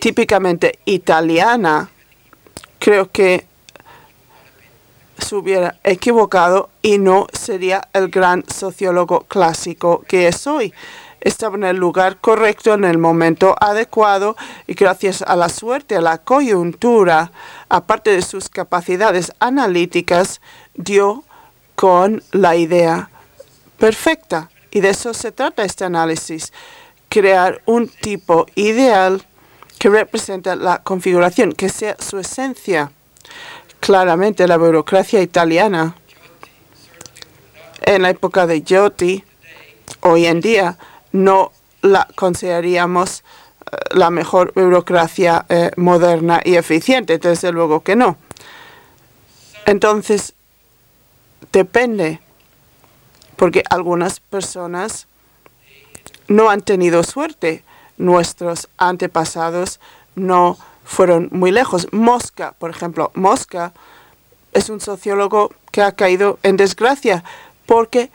típicamente italiana, creo que se hubiera equivocado y no sería el gran sociólogo clásico que es hoy. Estaba en el lugar correcto, en el momento adecuado y gracias a la suerte, a la coyuntura, aparte de sus capacidades analíticas, dio con la idea perfecta. Y de eso se trata este análisis, crear un tipo ideal que representa la configuración, que sea su esencia. Claramente la burocracia italiana en la época de Giotti, hoy en día, no la consideraríamos eh, la mejor burocracia eh, moderna y eficiente, desde luego que no. Entonces, depende, porque algunas personas no han tenido suerte. Nuestros antepasados no fueron muy lejos. Mosca, por ejemplo, Mosca es un sociólogo que ha caído en desgracia porque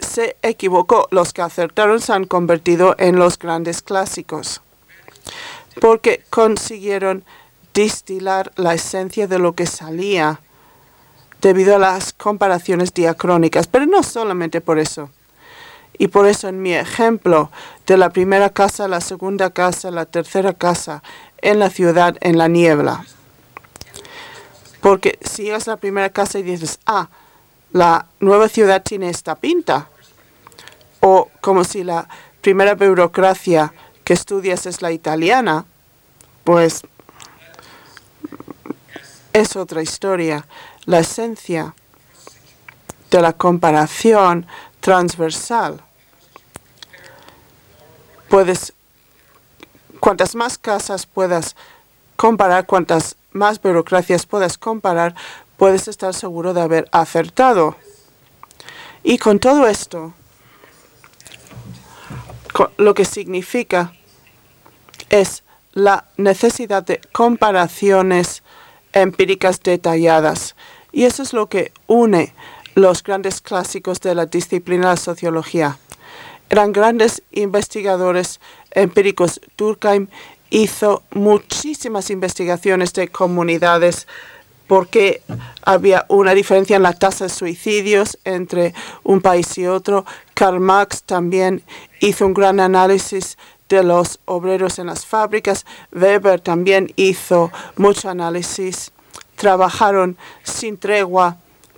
se equivocó. Los que acertaron se han convertido en los grandes clásicos porque consiguieron distilar la esencia de lo que salía debido a las comparaciones diacrónicas, pero no solamente por eso. Y por eso en mi ejemplo de la primera casa, la segunda casa, la tercera casa en la ciudad, en la niebla. Porque si a la primera casa y dices, ah, la nueva ciudad tiene esta pinta, o como si la primera burocracia que estudias es la italiana, pues es otra historia la esencia de la comparación transversal. Puedes, cuantas más casas puedas comparar, cuantas más burocracias puedas comparar, puedes estar seguro de haber acertado. Y con todo esto, lo que significa es la necesidad de comparaciones empíricas detalladas y eso es lo que une los grandes clásicos de la disciplina de la sociología. Eran grandes investigadores empíricos. Durkheim hizo muchísimas investigaciones de comunidades porque había una diferencia en la tasa de suicidios entre un país y otro. Karl Marx también hizo un gran análisis de los obreros en las fábricas. Weber también hizo mucho análisis trabajaron sin tregua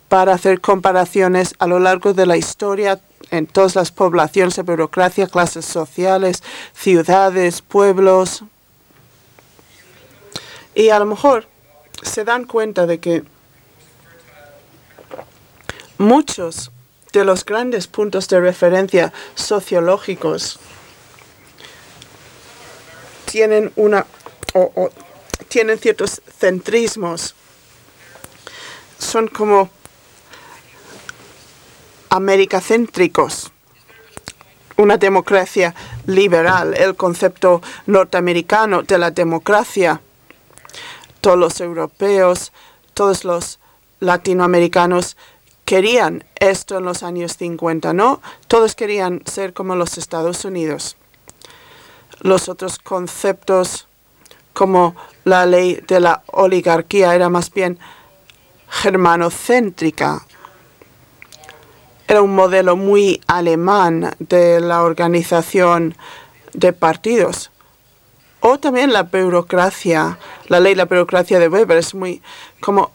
para hacer comparaciones a lo largo de la historia en todas las poblaciones de burocracia, clases sociales, ciudades, pueblos. Y a lo mejor se dan cuenta de que muchos de los grandes puntos de referencia sociológicos tienen una o, tienen ciertos centrismos son como americacéntricos, una democracia liberal, el concepto norteamericano de la democracia. Todos los europeos, todos los latinoamericanos querían esto en los años 50, ¿no? Todos querían ser como los Estados Unidos. Los otros conceptos como la ley de la oligarquía era más bien germanocéntrica. Era un modelo muy alemán de la organización de partidos. O también la burocracia, la ley de la burocracia de Weber es muy como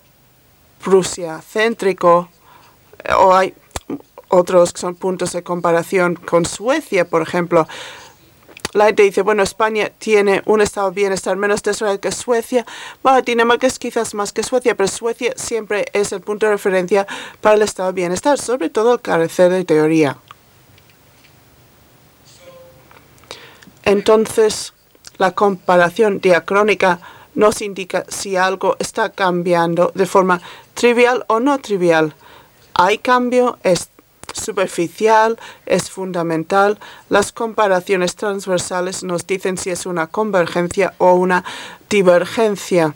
Prusia céntrico. O hay otros que son puntos de comparación con Suecia, por ejemplo la gente dice, bueno, España tiene un estado de bienestar menos desarrollado que Suecia. Bueno, Dinamarca es quizás más que Suecia, pero Suecia siempre es el punto de referencia para el estado de bienestar, sobre todo al carecer de teoría. Entonces, la comparación diacrónica nos indica si algo está cambiando de forma trivial o no trivial. Hay cambio, es superficial, es fundamental. Las comparaciones transversales nos dicen si es una convergencia o una divergencia.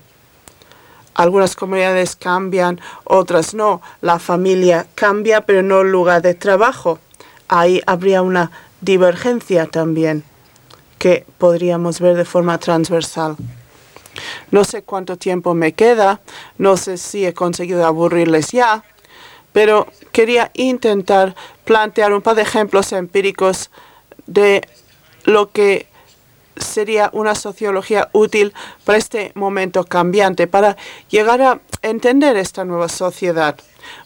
Algunas comunidades cambian, otras no. La familia cambia, pero no el lugar de trabajo. Ahí habría una divergencia también que podríamos ver de forma transversal. No sé cuánto tiempo me queda, no sé si he conseguido aburrirles ya, pero quería intentar plantear un par de ejemplos empíricos de lo que sería una sociología útil para este momento cambiante, para llegar a entender esta nueva sociedad.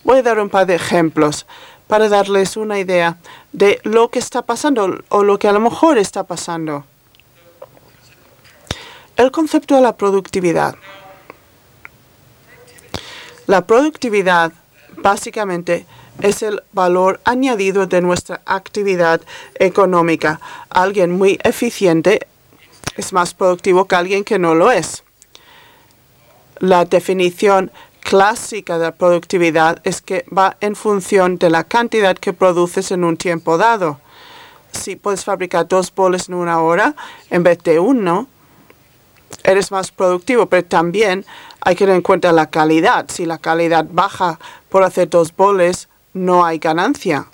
Voy a dar un par de ejemplos para darles una idea de lo que está pasando o lo que a lo mejor está pasando. El concepto de la productividad. La productividad básicamente es el valor añadido de nuestra actividad económica. Alguien muy eficiente es más productivo que alguien que no lo es. La definición clásica de la productividad es que va en función de la cantidad que produces en un tiempo dado. Si puedes fabricar dos boles en una hora en vez de uno, eres más productivo, pero también hay que tener en cuenta la calidad. Si la calidad baja por hacer dos boles, no hay ganancia,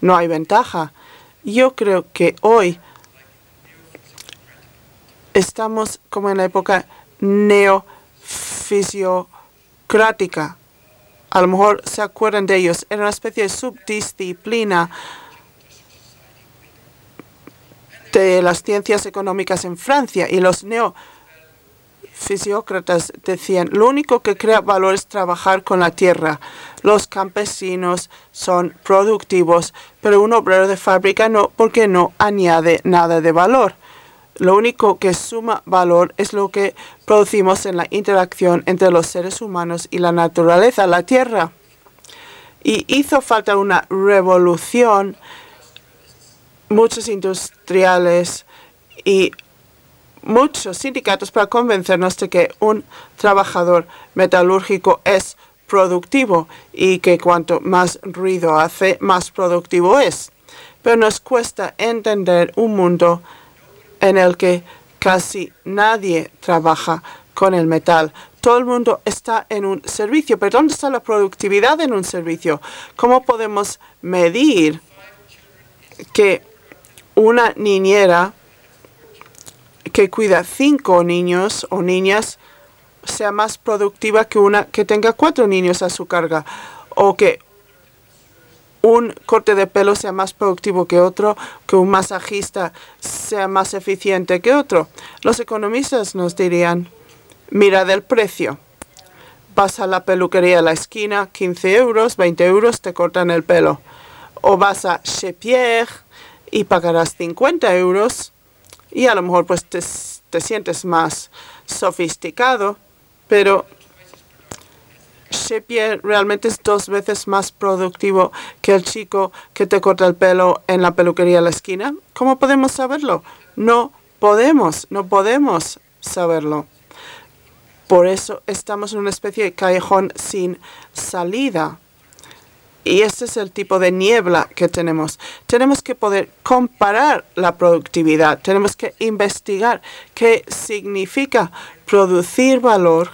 no hay ventaja. Yo creo que hoy estamos como en la época neofisiocrática. A lo mejor se acuerdan de ellos. Era una especie de subdisciplina de las ciencias económicas en Francia y los neofisiócratas decían, lo único que crea valor es trabajar con la tierra. Los campesinos son productivos, pero un obrero de fábrica no, porque no añade nada de valor. Lo único que suma valor es lo que producimos en la interacción entre los seres humanos y la naturaleza, la tierra. Y hizo falta una revolución muchos industriales y muchos sindicatos para convencernos de que un trabajador metalúrgico es productivo y que cuanto más ruido hace, más productivo es. Pero nos cuesta entender un mundo en el que casi nadie trabaja con el metal. Todo el mundo está en un servicio. Pero ¿dónde está la productividad en un servicio? ¿Cómo podemos medir que una niñera que cuida cinco niños o niñas sea más productiva que una que tenga cuatro niños a su carga o que un corte de pelo sea más productivo que otro, que un masajista sea más eficiente que otro. Los economistas nos dirían, mira del precio. Vas a la peluquería a la esquina, 15 euros, 20 euros, te cortan el pelo. O vas a Chez Pierre, y pagarás 50 euros y a lo mejor pues te, te sientes más sofisticado, pero Shepier realmente es dos veces más productivo que el chico que te corta el pelo en la peluquería a la esquina. ¿Cómo podemos saberlo? No podemos, no podemos saberlo. Por eso estamos en una especie de callejón sin salida. Y ese es el tipo de niebla que tenemos. Tenemos que poder comparar la productividad. Tenemos que investigar qué significa producir valor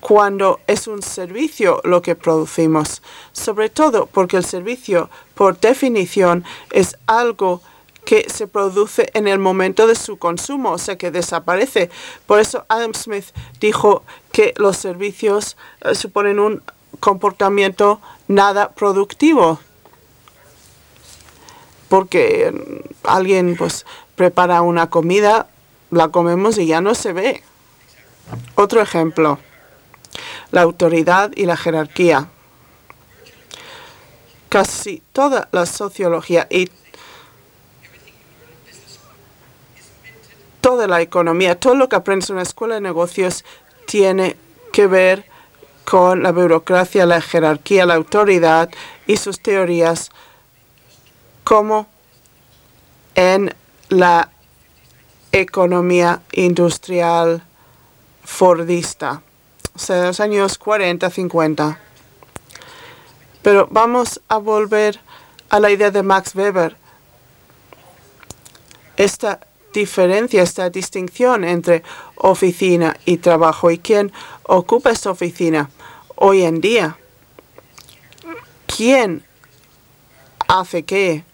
cuando es un servicio lo que producimos. Sobre todo porque el servicio, por definición, es algo que se produce en el momento de su consumo, o sea, que desaparece. Por eso Adam Smith dijo que los servicios eh, suponen un comportamiento nada productivo. Porque alguien pues prepara una comida, la comemos y ya no se ve. Otro ejemplo, la autoridad y la jerarquía. Casi toda la sociología y toda la economía, todo lo que aprendes en una escuela de negocios tiene que ver con la burocracia, la jerarquía, la autoridad y sus teorías como en la economía industrial fordista, o sea, los años 40, 50. Pero vamos a volver a la idea de Max Weber. Esta diferencia, esta distinción entre oficina y trabajo y quién ocupa esta oficina hoy en día. ¿Quién hace qué?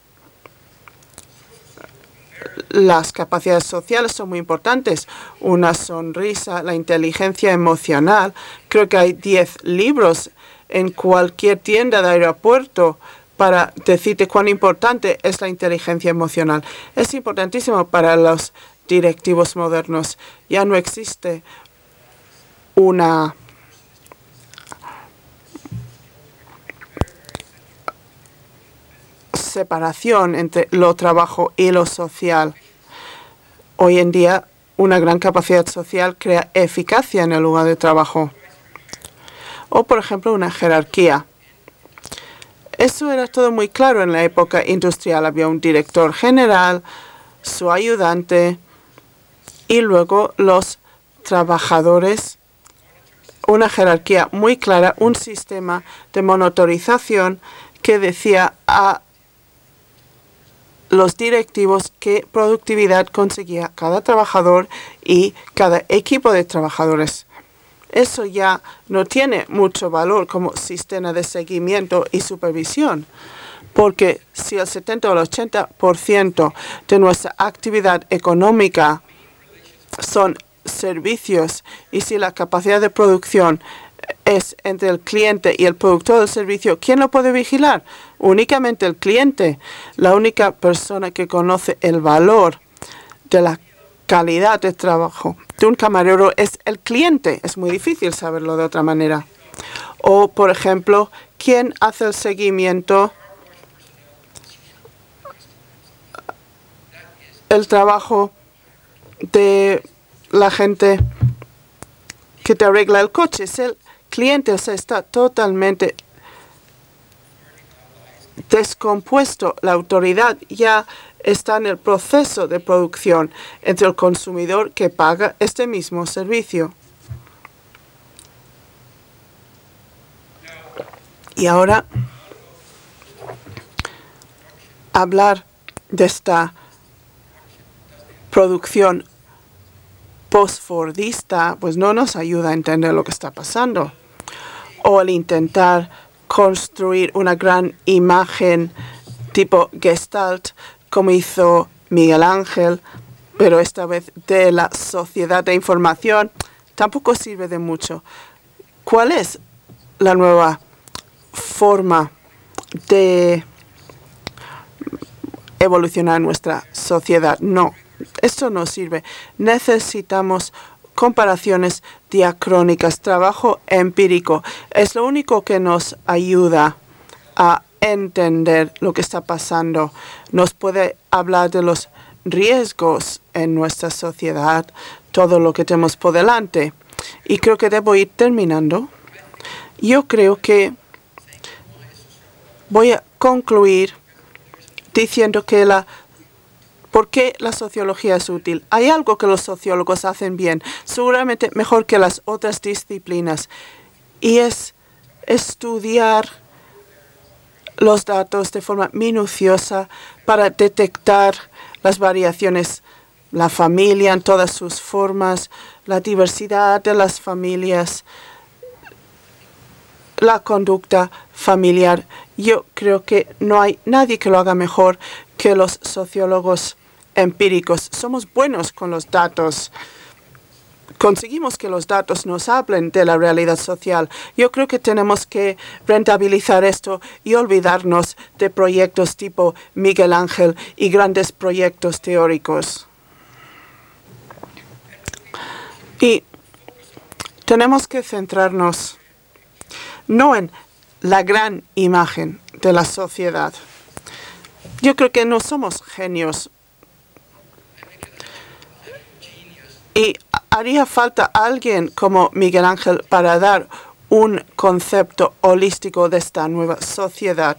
Las capacidades sociales son muy importantes. Una sonrisa, la inteligencia emocional. Creo que hay 10 libros en cualquier tienda de aeropuerto para decirte cuán importante es la inteligencia emocional. Es importantísimo para los directivos modernos. Ya no existe una separación entre lo trabajo y lo social. Hoy en día, una gran capacidad social crea eficacia en el lugar de trabajo. O, por ejemplo, una jerarquía. Eso era todo muy claro en la época industrial. Había un director general, su ayudante y luego los trabajadores. Una jerarquía muy clara, un sistema de monitorización que decía a los directivos qué productividad conseguía cada trabajador y cada equipo de trabajadores. Eso ya no tiene mucho valor como sistema de seguimiento y supervisión, porque si el 70 o el 80% de nuestra actividad económica son servicios y si la capacidad de producción es entre el cliente y el productor del servicio, ¿quién lo puede vigilar? Únicamente el cliente. La única persona que conoce el valor de la calidad de trabajo de un camarero es el cliente. Es muy difícil saberlo de otra manera. O, por ejemplo, ¿quién hace el seguimiento? El trabajo de la gente que te arregla el coche. Es el cliente, o está totalmente descompuesto. La autoridad ya está en el proceso de producción entre el consumidor que paga este mismo servicio. Y ahora hablar de esta producción postfordista pues no nos ayuda a entender lo que está pasando o el intentar construir una gran imagen tipo gestalt, como hizo Miguel Ángel, pero esta vez de la sociedad de información, tampoco sirve de mucho. ¿Cuál es la nueva forma de evolucionar nuestra sociedad? No, esto no sirve. Necesitamos comparaciones diacrónicas, trabajo empírico. Es lo único que nos ayuda a entender lo que está pasando. Nos puede hablar de los riesgos en nuestra sociedad, todo lo que tenemos por delante. Y creo que debo ir terminando. Yo creo que voy a concluir diciendo que la ¿Por qué la sociología es útil? Hay algo que los sociólogos hacen bien, seguramente mejor que las otras disciplinas, y es estudiar los datos de forma minuciosa para detectar las variaciones, la familia en todas sus formas, la diversidad de las familias, la conducta familiar. Yo creo que no hay nadie que lo haga mejor que los sociólogos empíricos. Somos buenos con los datos. Conseguimos que los datos nos hablen de la realidad social. Yo creo que tenemos que rentabilizar esto y olvidarnos de proyectos tipo Miguel Ángel y grandes proyectos teóricos. Y tenemos que centrarnos no en la gran imagen de la sociedad. Yo creo que no somos genios Y haría falta alguien como Miguel Ángel para dar un concepto holístico de esta nueva sociedad.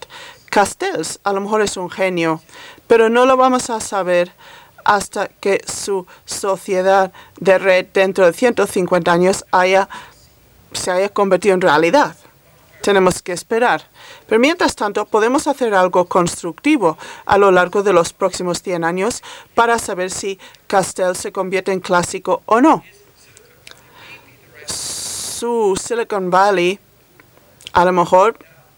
Castells a lo mejor es un genio, pero no lo vamos a saber hasta que su sociedad de red dentro de 150 años se haya convertido en realidad. Tenemos que esperar. Pero mientras tanto, podemos hacer algo constructivo a lo largo de los próximos 100 años para saber si Castell se convierte en clásico o no. Su Silicon Valley, a lo mejor,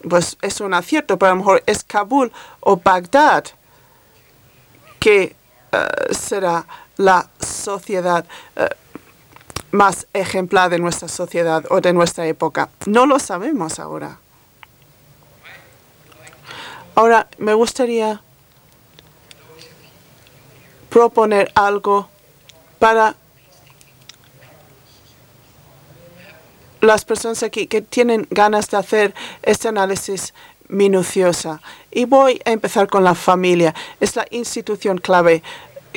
pues es un acierto, pero a lo mejor es Kabul o Bagdad que eh, será la sociedad eh, más ejemplar de nuestra sociedad o de nuestra época. No lo sabemos ahora. Ahora, me gustaría proponer algo para las personas aquí que tienen ganas de hacer este análisis minuciosa. Y voy a empezar con la familia. Es la institución clave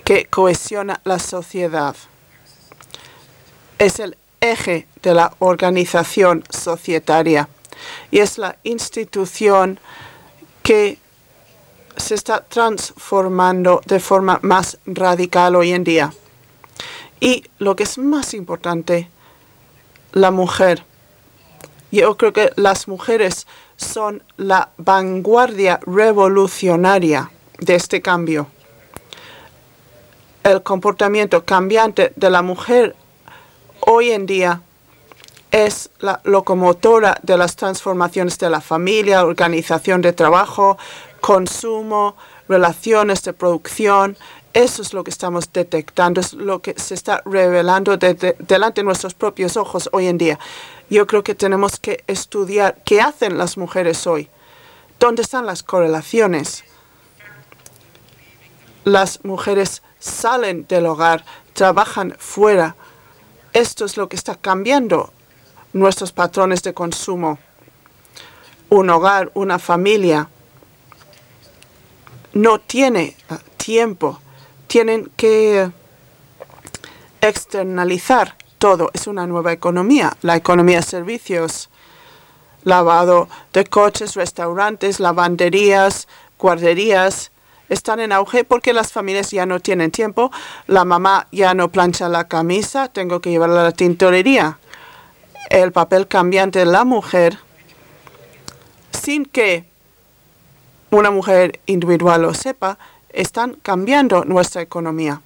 que cohesiona la sociedad es el eje de la organización societaria y es la institución que se está transformando de forma más radical hoy en día. Y lo que es más importante, la mujer. Yo creo que las mujeres son la vanguardia revolucionaria de este cambio. El comportamiento cambiante de la mujer hoy en día es la locomotora de las transformaciones de la familia, organización de trabajo, consumo, relaciones de producción. Eso es lo que estamos detectando, es lo que se está revelando delante de nuestros propios ojos hoy en día. Yo creo que tenemos que estudiar qué hacen las mujeres hoy, dónde están las correlaciones. Las mujeres salen del hogar, trabajan fuera, esto es lo que está cambiando nuestros patrones de consumo. Un hogar, una familia, no tiene tiempo. Tienen que externalizar todo. Es una nueva economía, la economía de servicios, lavado de coches, restaurantes, lavanderías, guarderías, están en auge porque las familias ya no tienen tiempo. La mamá ya no plancha la camisa, tengo que llevarla a la tintorería. El papel cambiante de la mujer, sin que una mujer individual lo sepa, están cambiando nuestra economía.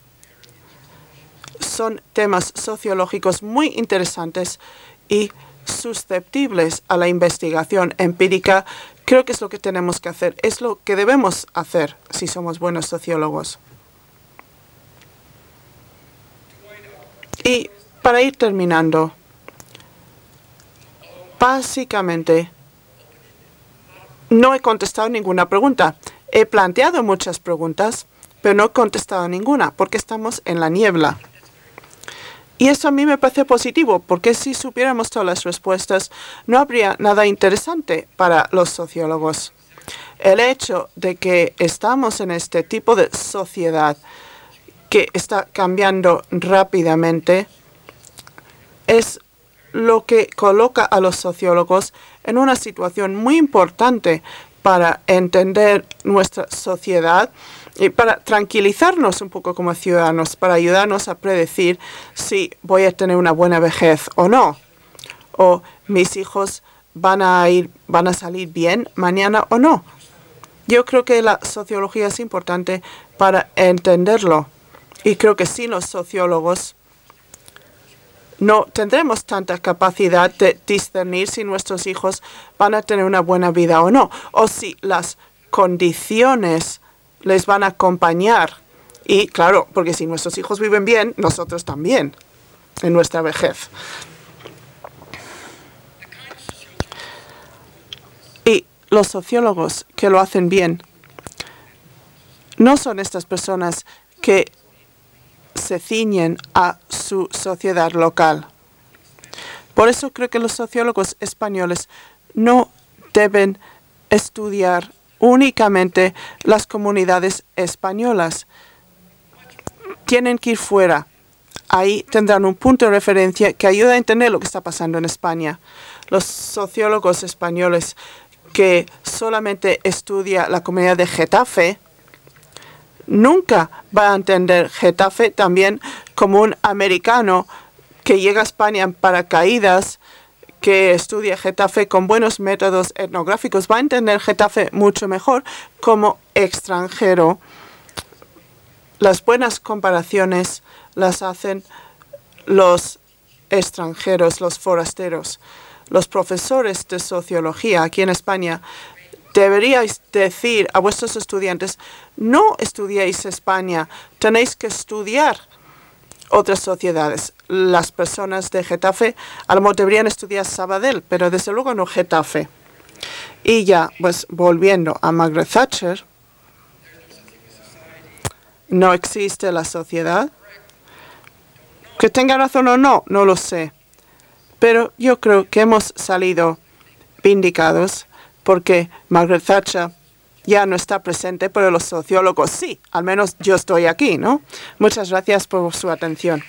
Son temas sociológicos muy interesantes y susceptibles a la investigación empírica Creo que es lo que tenemos que hacer, es lo que debemos hacer si somos buenos sociólogos. Y para ir terminando, básicamente no he contestado ninguna pregunta. He planteado muchas preguntas, pero no he contestado ninguna porque estamos en la niebla. Y eso a mí me parece positivo, porque si supiéramos todas las respuestas, no habría nada interesante para los sociólogos. El hecho de que estamos en este tipo de sociedad que está cambiando rápidamente es lo que coloca a los sociólogos en una situación muy importante para entender nuestra sociedad y para tranquilizarnos un poco como ciudadanos, para ayudarnos a predecir si voy a tener una buena vejez o no, o mis hijos van a ir, van a salir bien mañana o no. Yo creo que la sociología es importante para entenderlo y creo que sin los sociólogos no tendremos tanta capacidad de discernir si nuestros hijos van a tener una buena vida o no, o si las condiciones les van a acompañar. Y claro, porque si nuestros hijos viven bien, nosotros también, en nuestra vejez. Y los sociólogos que lo hacen bien no son estas personas que se ciñen a su sociedad local. Por eso creo que los sociólogos españoles no deben estudiar únicamente las comunidades españolas. Tienen que ir fuera. Ahí tendrán un punto de referencia que ayuda a entender lo que está pasando en España. Los sociólogos españoles que solamente estudia la comunidad de Getafe, nunca va a entender Getafe también como un americano que llega a España en paracaídas, que estudie Getafe con buenos métodos etnográficos va a entender Getafe mucho mejor como extranjero. Las buenas comparaciones las hacen los extranjeros, los forasteros. Los profesores de sociología aquí en España deberíais decir a vuestros estudiantes, no estudiéis España, tenéis que estudiar otras sociedades. Las personas de Getafe a lo mejor deberían estudiar Sabadell, pero desde luego no Getafe. Y ya, pues volviendo a Margaret Thatcher, no existe la sociedad. Que tenga razón o no, no lo sé. Pero yo creo que hemos salido vindicados porque Margaret Thatcher ya no está presente, pero los sociólogos sí. Al menos yo estoy aquí, ¿no? Muchas gracias por su atención.